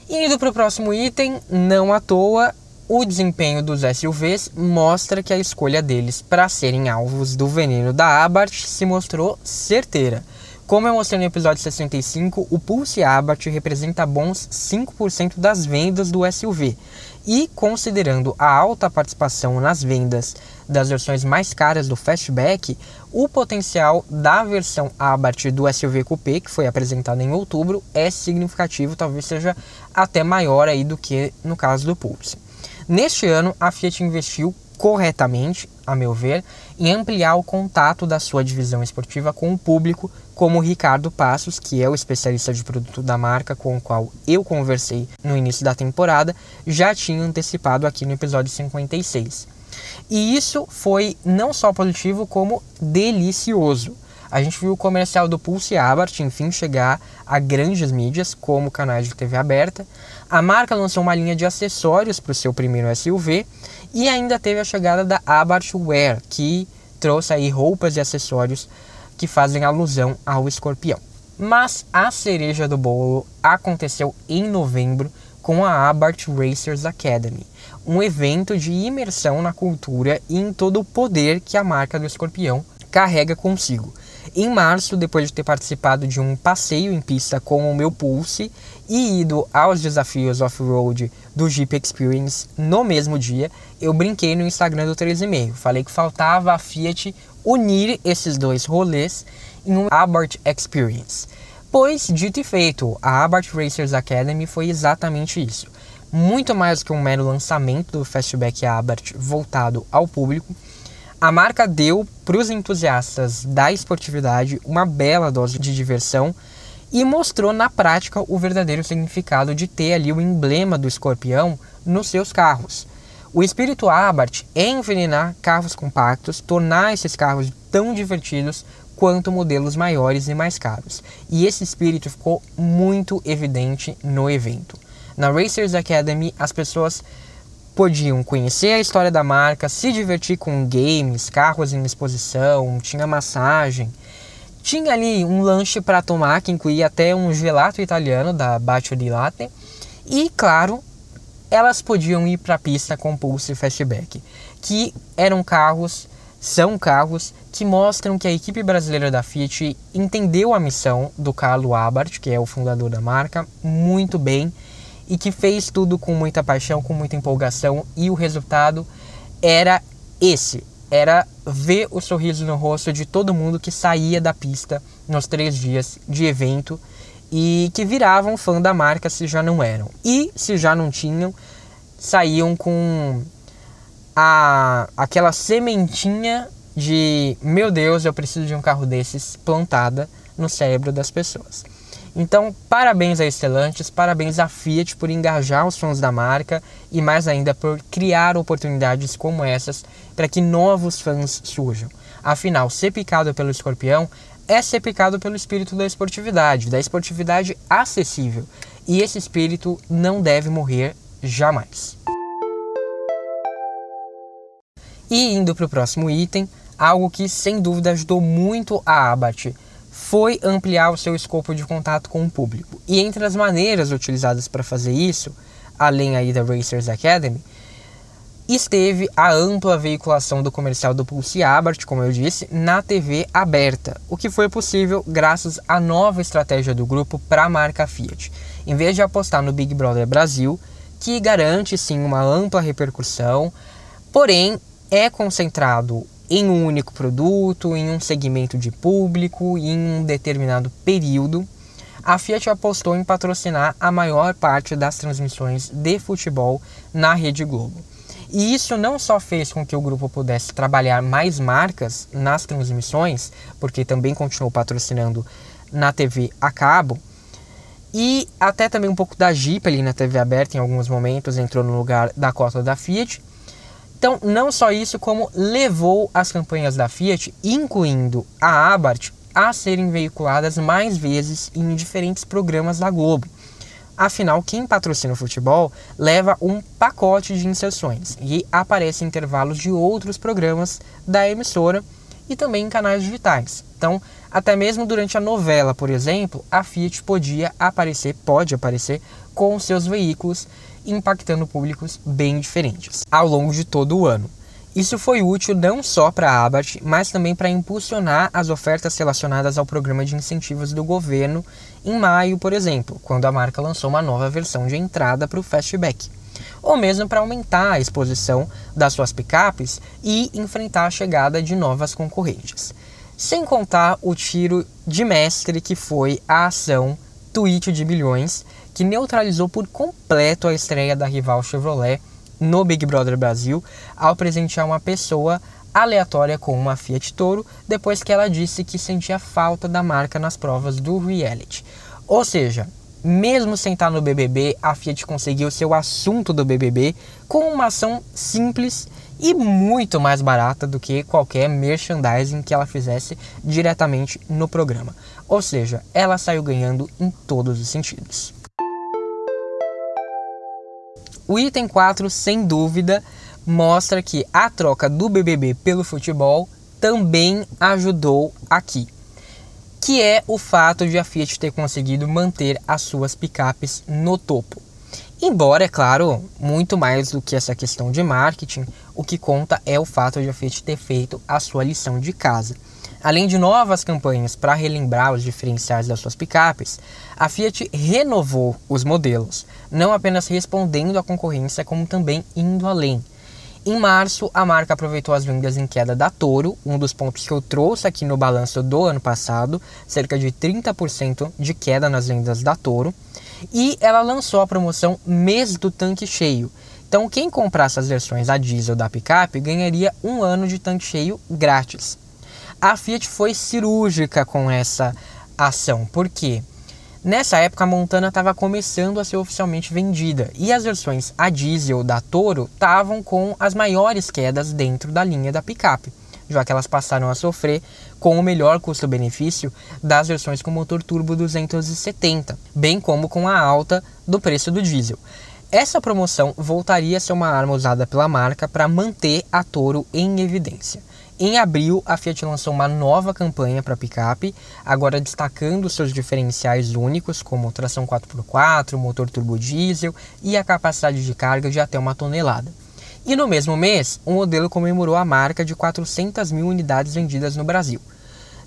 Indo para o próximo item, não à toa, o desempenho dos SUVs mostra que a escolha deles para serem alvos do veneno da Abarth se mostrou certeira. Como eu mostrei no episódio 65, o Pulse Abarth representa bons 5% das vendas do SUV. E considerando a alta participação nas vendas das versões mais caras do Fastback, o potencial da versão Abarth do SUV Coupé, que foi apresentada em outubro, é significativo, talvez seja até maior aí do que no caso do Pulse. Neste ano, a Fiat investiu corretamente, a meu ver, em ampliar o contato da sua divisão esportiva com o público, como o Ricardo Passos, que é o especialista de produto da marca com o qual eu conversei no início da temporada, já tinha antecipado aqui no episódio 56. E isso foi não só positivo, como delicioso. A gente viu o comercial do Pulse Abarth, enfim, chegar a grandes mídias, como canais de TV aberta. A marca lançou uma linha de acessórios para o seu primeiro SUV e ainda teve a chegada da Abarth Wear, que trouxe aí roupas e acessórios que fazem alusão ao escorpião. Mas a cereja do bolo aconteceu em novembro com a Abarth Racers Academy, um evento de imersão na cultura e em todo o poder que a marca do escorpião carrega consigo. Em março, depois de ter participado de um passeio em pista com o meu Pulse e ido aos desafios off-road do Jeep Experience no mesmo dia, eu brinquei no Instagram do 3,5. Falei que faltava a Fiat unir esses dois rolês em um Abarth Experience. Pois, dito e feito, a Abarth Racers Academy foi exatamente isso. Muito mais que um mero lançamento do Fastback Abarth voltado ao público, a marca deu para os entusiastas da esportividade uma bela dose de diversão e mostrou na prática o verdadeiro significado de ter ali o emblema do escorpião nos seus carros. O espírito Abarth é envenenar carros compactos, tornar esses carros tão divertidos quanto modelos maiores e mais caros. E esse espírito ficou muito evidente no evento. Na Racers Academy, as pessoas podiam conhecer a história da marca, se divertir com games, carros em exposição, tinha massagem. Tinha ali um lanche para tomar que incluía até um gelato italiano da Bacio di Latte. E, claro, elas podiam ir para a pista com Pulse Fastback, que eram carros, são carros que mostram que a equipe brasileira da Fiat entendeu a missão do Carlo Abarth, que é o fundador da marca, muito bem e que fez tudo com muita paixão, com muita empolgação e o resultado era esse, era ver o sorriso no rosto de todo mundo que saía da pista nos três dias de evento e que viravam fã da marca se já não eram. E se já não tinham, saíam com a, aquela sementinha de meu Deus, eu preciso de um carro desses plantada no cérebro das pessoas. Então, parabéns a Estelantes, parabéns à Fiat por engajar os fãs da marca e mais ainda por criar oportunidades como essas para que novos fãs surjam. Afinal, ser picado pelo escorpião é ser picado pelo espírito da esportividade, da esportividade acessível. E esse espírito não deve morrer jamais. E indo para o próximo item, algo que sem dúvida ajudou muito a Abarth foi ampliar o seu escopo de contato com o público. E entre as maneiras utilizadas para fazer isso, além aí da Racers Academy, esteve a ampla veiculação do comercial do Pulse Abarth, como eu disse, na TV aberta, o que foi possível graças à nova estratégia do grupo para a marca Fiat. Em vez de apostar no Big Brother Brasil, que garante sim uma ampla repercussão, porém é concentrado em um único produto, em um segmento de público, em um determinado período, a Fiat apostou em patrocinar a maior parte das transmissões de futebol na Rede Globo. E isso não só fez com que o grupo pudesse trabalhar mais marcas nas transmissões, porque também continuou patrocinando na TV a cabo, e até também um pouco da Jeep ali na TV aberta em alguns momentos entrou no lugar da cota da Fiat. Então, não só isso, como levou as campanhas da Fiat, incluindo a Abarth, a serem veiculadas mais vezes em diferentes programas da Globo. Afinal, quem patrocina o futebol leva um pacote de inserções e aparece em intervalos de outros programas da emissora e também em canais digitais. Então, até mesmo durante a novela, por exemplo, a Fiat podia aparecer, pode aparecer com seus veículos, impactando públicos bem diferentes ao longo de todo o ano. Isso foi útil não só para a Abarth, mas também para impulsionar as ofertas relacionadas ao programa de incentivos do governo em maio, por exemplo, quando a marca lançou uma nova versão de entrada para o Fastback, ou mesmo para aumentar a exposição das suas picapes e enfrentar a chegada de novas concorrentes. Sem contar o tiro de mestre que foi a ação Tweet de Bilhões, que neutralizou por completo a estreia da rival Chevrolet no Big Brother Brasil ao presentear uma pessoa aleatória com uma Fiat Toro depois que ela disse que sentia falta da marca nas provas do reality. Ou seja, mesmo sem estar no BBB, a Fiat conseguiu seu assunto do BBB com uma ação simples e muito mais barata do que qualquer merchandising que ela fizesse diretamente no programa. Ou seja, ela saiu ganhando em todos os sentidos. O item 4, sem dúvida, mostra que a troca do BBB pelo futebol também ajudou aqui, que é o fato de a Fiat ter conseguido manter as suas picapes no topo. Embora, é claro, muito mais do que essa questão de marketing, o que conta é o fato de a Fiat ter feito a sua lição de casa. Além de novas campanhas para relembrar os diferenciais das suas picapes, a Fiat renovou os modelos, não apenas respondendo à concorrência, como também indo além. Em março, a marca aproveitou as vendas em queda da Toro, um dos pontos que eu trouxe aqui no balanço do ano passado, cerca de 30% de queda nas vendas da Toro, e ela lançou a promoção Mês do Tanque Cheio. Então, quem comprasse as versões a diesel da picape ganharia um ano de tanque cheio grátis. A Fiat foi cirúrgica com essa ação, porque nessa época a Montana estava começando a ser oficialmente vendida e as versões a diesel da Toro estavam com as maiores quedas dentro da linha da picape, já que elas passaram a sofrer com o melhor custo-benefício das versões com motor turbo 270, bem como com a alta do preço do diesel. Essa promoção voltaria a ser uma arma usada pela marca para manter a Toro em evidência. Em abril, a Fiat lançou uma nova campanha para picape, agora destacando seus diferenciais únicos, como tração 4x4, motor turbo diesel e a capacidade de carga de até uma tonelada. E no mesmo mês, o modelo comemorou a marca de 400 mil unidades vendidas no Brasil.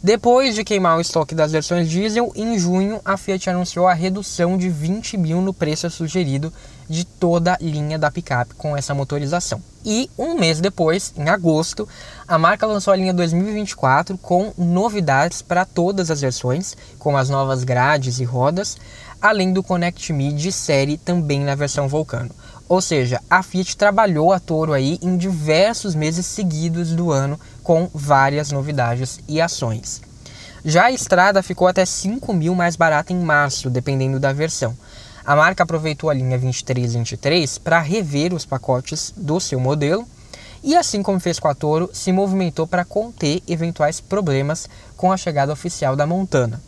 Depois de queimar o estoque das versões diesel, em junho a Fiat anunciou a redução de 20 mil no preço sugerido de toda a linha da picape com essa motorização. E um mês depois, em agosto, a marca lançou a linha 2024 com novidades para todas as versões, com as novas grades e rodas, além do Connect Me de série também na versão Vulcano. Ou seja, a Fiat trabalhou a Toro aí em diversos meses seguidos do ano com várias novidades e ações. Já a estrada ficou até 5 mil mais barata em março, dependendo da versão. A marca aproveitou a linha 2323 para rever os pacotes do seu modelo e, assim como fez com a Toro, se movimentou para conter eventuais problemas com a chegada oficial da Montana.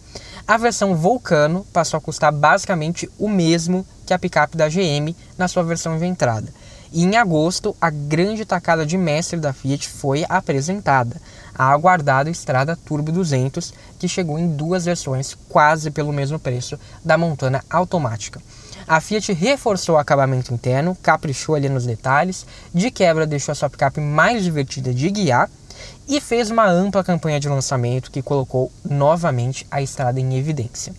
A versão Vulcano passou a custar basicamente o mesmo que a picape da GM na sua versão de entrada. E em agosto, a grande tacada de mestre da Fiat foi apresentada, a aguardada Estrada Turbo 200, que chegou em duas versões quase pelo mesmo preço da Montana automática. A Fiat reforçou o acabamento interno, caprichou ali nos detalhes, de quebra deixou a sua picape mais divertida de guiar e fez uma ampla campanha de lançamento que colocou novamente a estrada em evidência.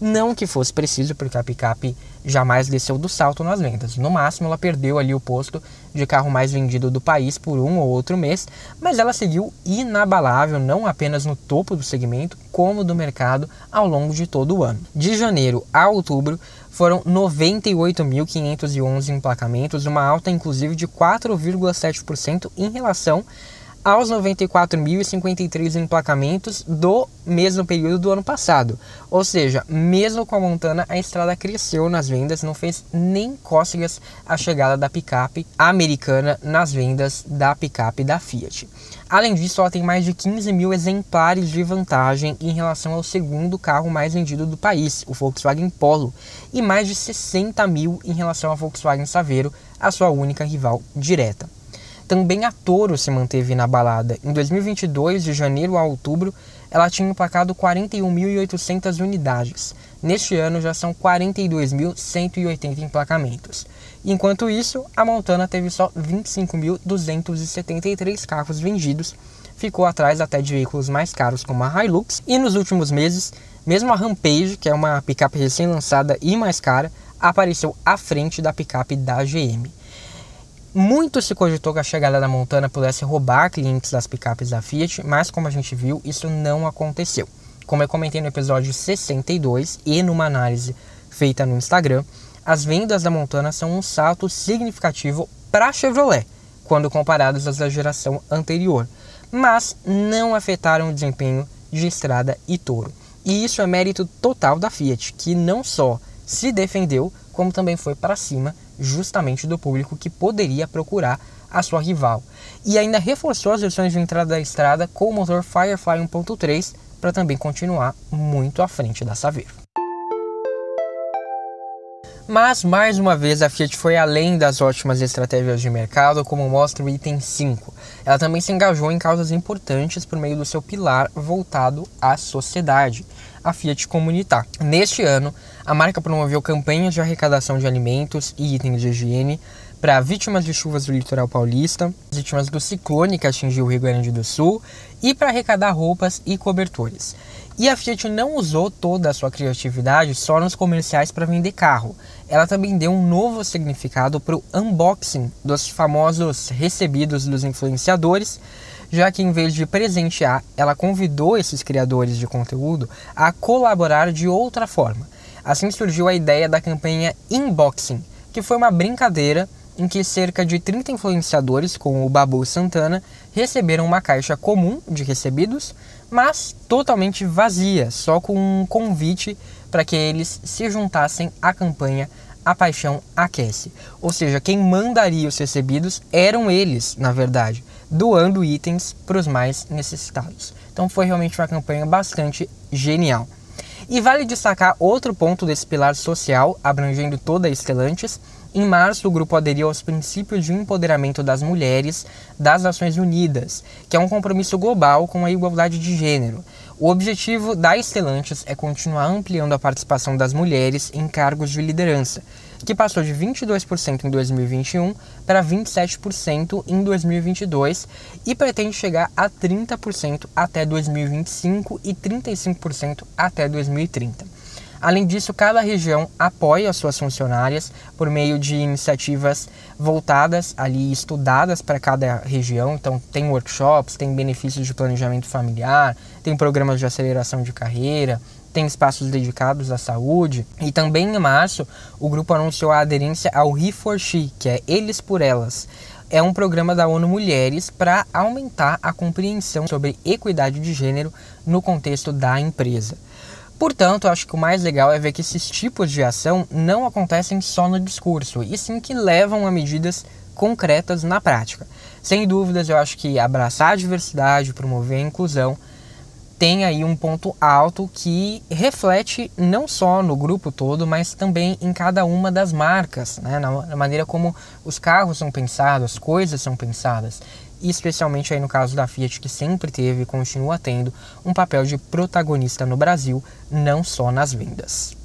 Não que fosse preciso, porque a picape jamais desceu do salto nas vendas. No máximo, ela perdeu ali o posto de carro mais vendido do país por um ou outro mês, mas ela seguiu inabalável não apenas no topo do segmento, como do mercado ao longo de todo o ano. De janeiro a outubro, foram 98.511 emplacamentos, uma alta inclusive de 4,7% em relação aos 94.053 emplacamentos do mesmo período do ano passado. Ou seja, mesmo com a Montana, a estrada cresceu nas vendas, não fez nem cócegas a chegada da picape americana nas vendas da picape da Fiat. Além disso, ela tem mais de 15 mil exemplares de vantagem em relação ao segundo carro mais vendido do país, o Volkswagen Polo, e mais de 60 mil em relação ao Volkswagen Saveiro, a sua única rival direta. Também a Toro se manteve na balada. Em 2022, de janeiro a outubro, ela tinha emplacado 41.800 unidades. Neste ano já são 42.180 emplacamentos. Enquanto isso, a Montana teve só 25.273 carros vendidos, ficou atrás até de veículos mais caros como a Hilux. E nos últimos meses, mesmo a Rampage, que é uma picape recém-lançada e mais cara, apareceu à frente da picape da GM. Muito se cogitou que a chegada da Montana pudesse roubar clientes das picapes da Fiat, mas como a gente viu, isso não aconteceu. Como eu comentei no episódio 62 e numa análise feita no Instagram, as vendas da Montana são um salto significativo para a Chevrolet, quando comparadas às da geração anterior, mas não afetaram o desempenho de Estrada e Toro. E isso é mérito total da Fiat, que não só se defendeu, como também foi para cima justamente do público que poderia procurar a sua rival. E ainda reforçou as versões de entrada da estrada com o motor Firefly 1.3 para também continuar muito à frente da Saveiro. Mas mais uma vez a Fiat foi além das ótimas estratégias de mercado, como mostra o item 5. Ela também se engajou em causas importantes por meio do seu pilar voltado à sociedade, a Fiat Comunitar. Neste ano, a marca promoveu campanhas de arrecadação de alimentos e itens de higiene para vítimas de chuvas do litoral paulista, vítimas do ciclone que atingiu o Rio Grande do Sul e para arrecadar roupas e cobertores. E a Fiat não usou toda a sua criatividade só nos comerciais para vender carro. Ela também deu um novo significado para o unboxing dos famosos recebidos dos influenciadores, já que em vez de presentear, ela convidou esses criadores de conteúdo a colaborar de outra forma. Assim surgiu a ideia da campanha Inboxing, que foi uma brincadeira em que cerca de 30 influenciadores, com o Babu Santana, receberam uma caixa comum de recebidos, mas totalmente vazia, só com um convite para que eles se juntassem à campanha A Paixão Aquece. Ou seja, quem mandaria os recebidos eram eles, na verdade, doando itens para os mais necessitados. Então foi realmente uma campanha bastante genial. E vale destacar outro ponto desse pilar social, abrangendo toda a Estelantes, em março, o grupo aderiu aos princípios de empoderamento das mulheres das Nações Unidas, que é um compromisso global com a igualdade de gênero. O objetivo da Estelantes é continuar ampliando a participação das mulheres em cargos de liderança, que passou de 22% em 2021 para 27% em 2022 e pretende chegar a 30% até 2025 e 35% até 2030. Além disso, cada região apoia as suas funcionárias por meio de iniciativas voltadas ali, estudadas para cada região. Então, tem workshops, tem benefícios de planejamento familiar, tem programas de aceleração de carreira, tem espaços dedicados à saúde. E também em março, o grupo anunciou a aderência ao He4She, que é Eles por Elas. É um programa da ONU Mulheres para aumentar a compreensão sobre equidade de gênero no contexto da empresa. Portanto, acho que o mais legal é ver que esses tipos de ação não acontecem só no discurso, e sim que levam a medidas concretas na prática. Sem dúvidas, eu acho que abraçar a diversidade, promover a inclusão tem aí um ponto alto que reflete não só no grupo todo, mas também em cada uma das marcas, né? na, maneira como os carros são pensados, as coisas são pensadas. E especialmente aí no caso da Fiat, que sempre teve e continua tendo um papel de protagonista no Brasil, não só nas vendas.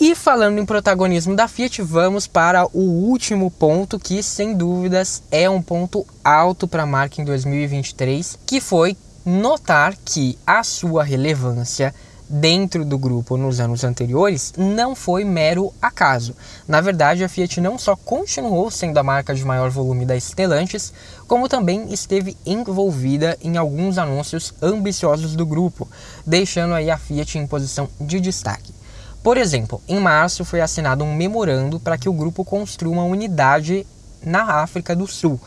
E falando em protagonismo da Fiat, vamos para o último ponto que, sem dúvidas, é um ponto alto para a marca em 2023, que foi notar que a sua relevância dentro do grupo nos anos anteriores não foi mero acaso. Na verdade, a Fiat não só continuou sendo a marca de maior volume da Stellantis, como também esteve envolvida em alguns anúncios ambiciosos do grupo, deixando aí a Fiat em posição de destaque. Por exemplo, em março foi assinado um memorando para que o grupo construa uma unidade na África do Sul.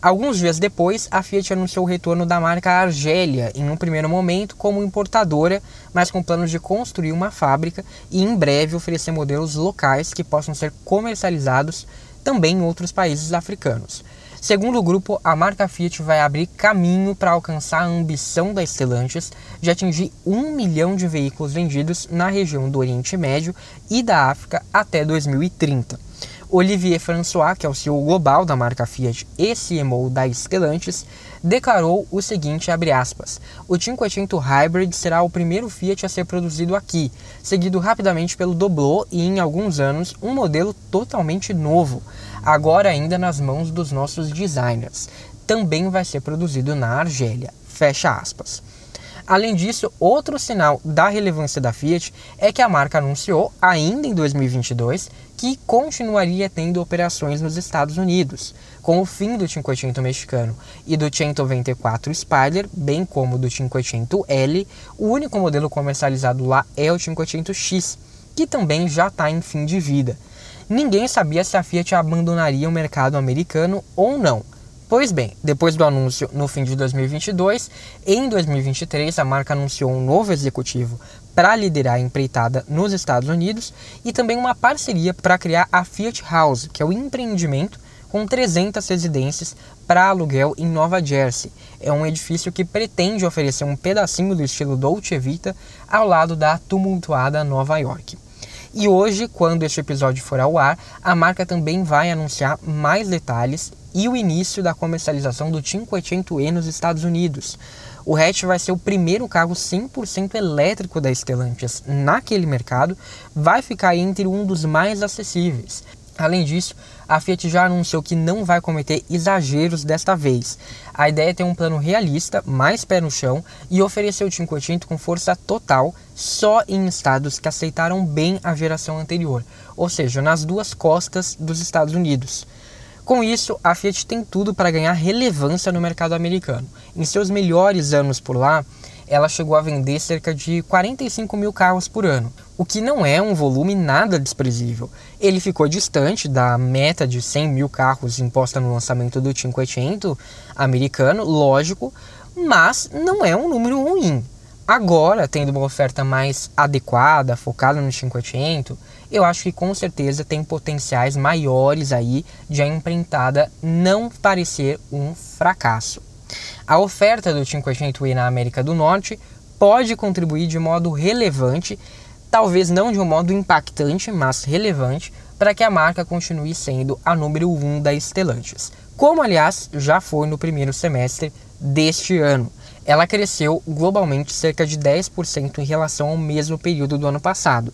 Alguns dias depois, a Fiat anunciou o retorno da marca Argélia, em um primeiro momento como importadora, mas com planos de construir uma fábrica e em breve oferecer modelos locais que possam ser comercializados também em outros países africanos. Segundo o grupo, a marca Fiat vai abrir caminho para alcançar a ambição da Stellantis de atingir um milhão de veículos vendidos na região do Oriente Médio e da África até 2030. Olivier François, que é o CEO global da marca Fiat e CMO da Stellantis, declarou o seguinte, aspas, o 500 Hybrid será o primeiro Fiat a ser produzido aqui, seguido rapidamente pelo Doblô e, em alguns anos, um modelo totalmente novo, agora ainda nas mãos dos nossos designers. Também vai ser produzido na Argélia. Fecha aspas. Além disso, outro sinal da relevância da Fiat é que a marca anunciou, ainda em 2022, que continuaria tendo operações nos Estados Unidos. Com o fim do 500 mexicano e do 194 Spider, bem como do 500L, o único modelo comercializado lá é o 500X, que também já está em fim de vida. Ninguém sabia se a Fiat abandonaria o mercado americano ou não Pois bem, depois do anúncio no fim de 2022, em 2023 a marca anunciou um novo executivo para liderar a empreitada nos Estados Unidos e também uma parceria para criar a Fiat House, que é o empreendimento com 300 residências para aluguel em Nova Jersey. É um edifício que pretende oferecer um pedacinho do estilo Dolce Vita ao lado da tumultuada Nova York. E hoje, quando este episódio for ao ar, a marca também vai anunciar mais detalhes e o início da comercialização do 500e nos Estados Unidos. O hatch vai ser o primeiro carro 100% elétrico da Stellantis naquele mercado, vai ficar entre um dos mais acessíveis. Além disso, a Fiat já anunciou que não vai cometer exageros desta vez. A ideia é ter um plano realista, mais pé no chão e oferecer o 500 com força total só em estados que aceitaram bem a geração anterior, ou seja, nas duas costas dos Estados Unidos. Com isso, a Fiat tem tudo para ganhar relevância no mercado americano. Em seus melhores anos por lá, ela chegou a vender cerca de 45 mil carros por ano, o que não é um volume nada desprezível. Ele ficou distante da meta de 100 mil carros imposta no lançamento do 500 americano, lógico, mas não é um número ruim. Agora, tendo uma oferta mais adequada, focada no 500, eu acho que com certeza tem potenciais maiores aí de a empreitada não parecer um fracasso. A oferta do 500i na América do Norte pode contribuir de modo relevante, talvez não de um modo impactante, mas relevante, para que a marca continue sendo a número 1 um da Stellantis, como aliás já foi no primeiro semestre deste ano. Ela cresceu globalmente cerca de 10% em relação ao mesmo período do ano passado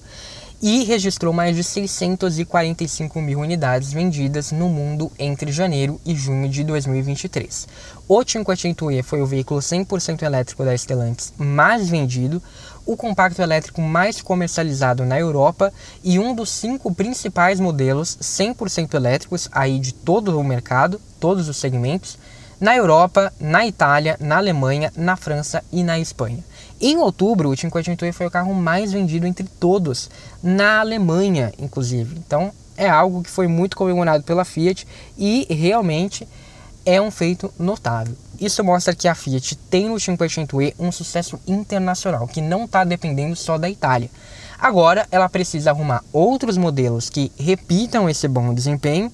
e registrou mais de 645 mil unidades vendidas no mundo entre janeiro e junho de 2023. O 500e foi o veículo 100% elétrico da Stellantis mais vendido, o compacto elétrico mais comercializado na Europa e um dos cinco principais modelos 100% elétricos aí de todo o mercado, todos os segmentos, na Europa, na Itália, na Alemanha, na França e na Espanha. Em outubro, o 500e foi o carro mais vendido entre todos, na Alemanha, inclusive. Então, é algo que foi muito comemorado pela Fiat e realmente é um feito notável. Isso mostra que a Fiat tem no 500e um sucesso internacional, que não está dependendo só da Itália. Agora, ela precisa arrumar outros modelos que repitam esse bom desempenho,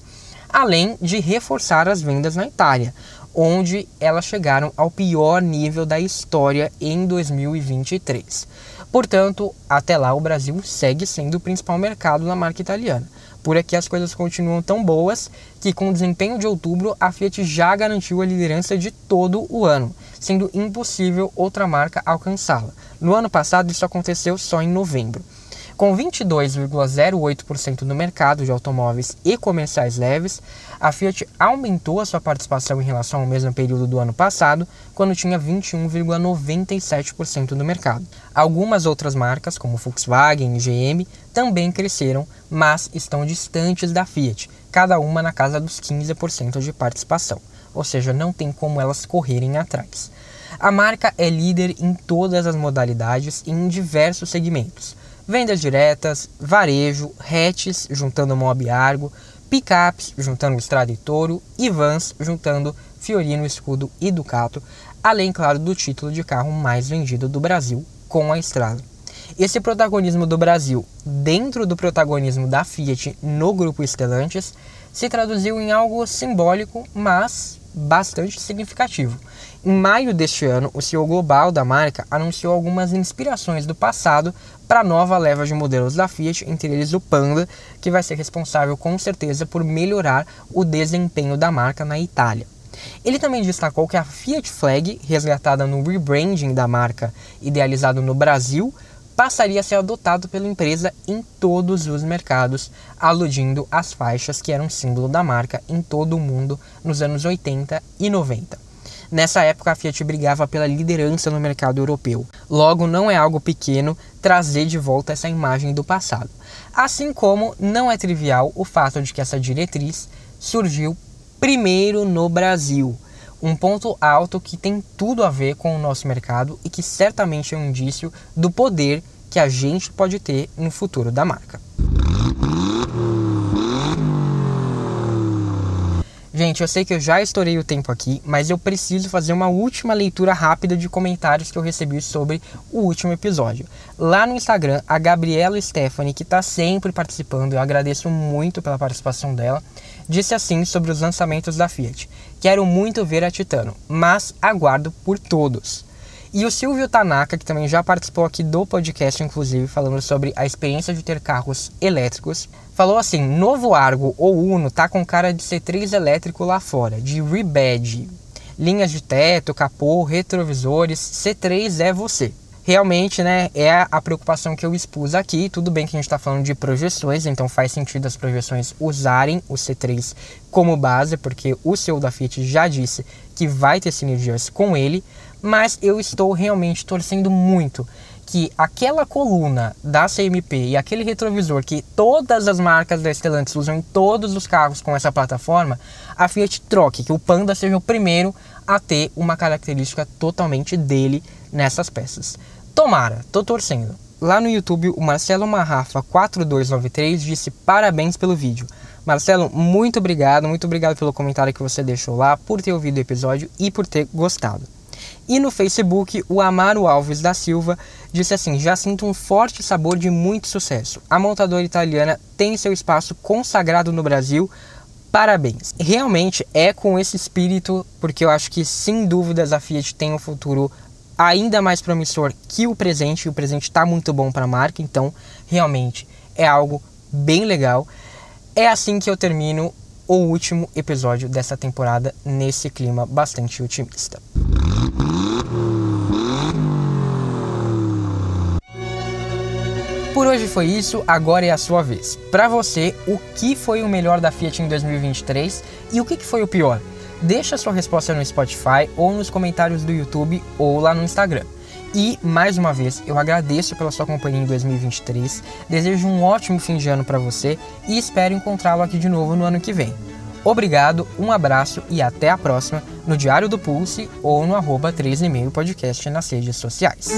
além de reforçar as vendas na Itália. Onde elas chegaram ao pior nível da história em 2023. Portanto, até lá o Brasil segue sendo o principal mercado da marca italiana. Por aqui as coisas continuam tão boas que, com o desempenho de outubro, a Fiat já garantiu a liderança de todo o ano, sendo impossível outra marca alcançá-la. No ano passado, isso aconteceu só em novembro. Com 22,08% no mercado de automóveis e comerciais leves, a Fiat aumentou a sua participação em relação ao mesmo período do ano passado, quando tinha 21,97% no mercado. Algumas outras marcas, como Volkswagen e GM, também cresceram, mas estão distantes da Fiat, cada uma na casa dos 15% de participação, ou seja, não tem como elas correrem atrás. A marca é líder em todas as modalidades e em diversos segmentos vendas diretas, varejo, hatches juntando Mob Argo, picapes juntando Estrada e Toro e vans juntando Fiorino, Escudo e Ducato, além, claro, do título de carro mais vendido do Brasil com a Estrada. Esse protagonismo do Brasil dentro do protagonismo da Fiat no grupo Stellantis se traduziu em algo simbólico, mas bastante significativo. Em maio deste ano, o CEO global da marca anunciou algumas inspirações do passado para a nova leva de modelos da Fiat, entre eles o Panda, que vai ser responsável com certeza por melhorar o desempenho da marca na Itália. Ele também destacou que a Fiat Flag, resgatada no rebranding da marca idealizado no Brasil, passaria a ser adotado pela empresa em todos os mercados, aludindo às faixas que eram símbolo da marca em todo o mundo nos anos 80 e 90. Nessa época, a Fiat brigava pela liderança no mercado europeu. Logo, não é algo pequeno trazer de volta essa imagem do passado. Assim como não é trivial o fato de que essa diretriz surgiu primeiro no Brasil. Um ponto alto que tem tudo a ver com o nosso mercado e que certamente é um indício do poder que a gente pode ter no futuro da marca. Gente, eu sei que eu já estourei o tempo aqui, mas eu preciso fazer uma última leitura rápida de comentários que eu recebi sobre o último episódio. Lá no Instagram, a Gabriela Stephanie, que está sempre participando, eu agradeço muito pela participação dela, disse assim sobre os lançamentos da Fiat: Quero muito ver a Titano, mas aguardo por todos. E o Silvio Tanaka, que também já participou aqui do podcast, inclusive, falando sobre a experiência de ter carros elétricos, falou assim: novo Argo ou Uno tá com cara de C3 elétrico lá fora, de rebadge. Linhas de teto, capô, retrovisores, C3 é você. Realmente, né, é a preocupação que eu expus aqui. Tudo bem que a gente está falando de projeções, então faz sentido as projeções usarem o C3 como base, porque o seu da Fiat já disse que vai ter sinergias com ele, mas eu estou realmente torcendo muito que aquela coluna da CMP e aquele retrovisor que todas as marcas da Stellantis usam em todos os carros com essa plataforma, a Fiat troque, que o Panda seja o primeiro a ter uma característica totalmente dele nessas peças. Tomara, tô torcendo. Lá no YouTube, o Marcelo Marrafa 4293 disse parabéns pelo vídeo. Marcelo, muito obrigado, muito obrigado pelo comentário que você deixou lá, por ter ouvido o episódio e por ter gostado. E no Facebook, o Amaro Alves da Silva disse assim: Já sinto um forte sabor de muito sucesso. A montadora italiana tem seu espaço consagrado no Brasil. Parabéns. Realmente é com esse espírito, porque eu acho que sem dúvidas a Fiat tem um futuro ainda mais promissor que o presente, e o presente está muito bom para a marca, então realmente é algo bem legal. É assim que eu termino o último episódio dessa temporada nesse clima bastante otimista. Por hoje foi isso, agora é a sua vez. Para você, o que foi o melhor da Fiat em 2023 e o que foi o pior? Deixa sua resposta no Spotify ou nos comentários do YouTube ou lá no Instagram. E, mais uma vez, eu agradeço pela sua companhia em 2023, desejo um ótimo fim de ano para você e espero encontrá-lo aqui de novo no ano que vem. Obrigado, um abraço e até a próxima no Diário do Pulse ou no arroba 3,5 podcast nas redes sociais.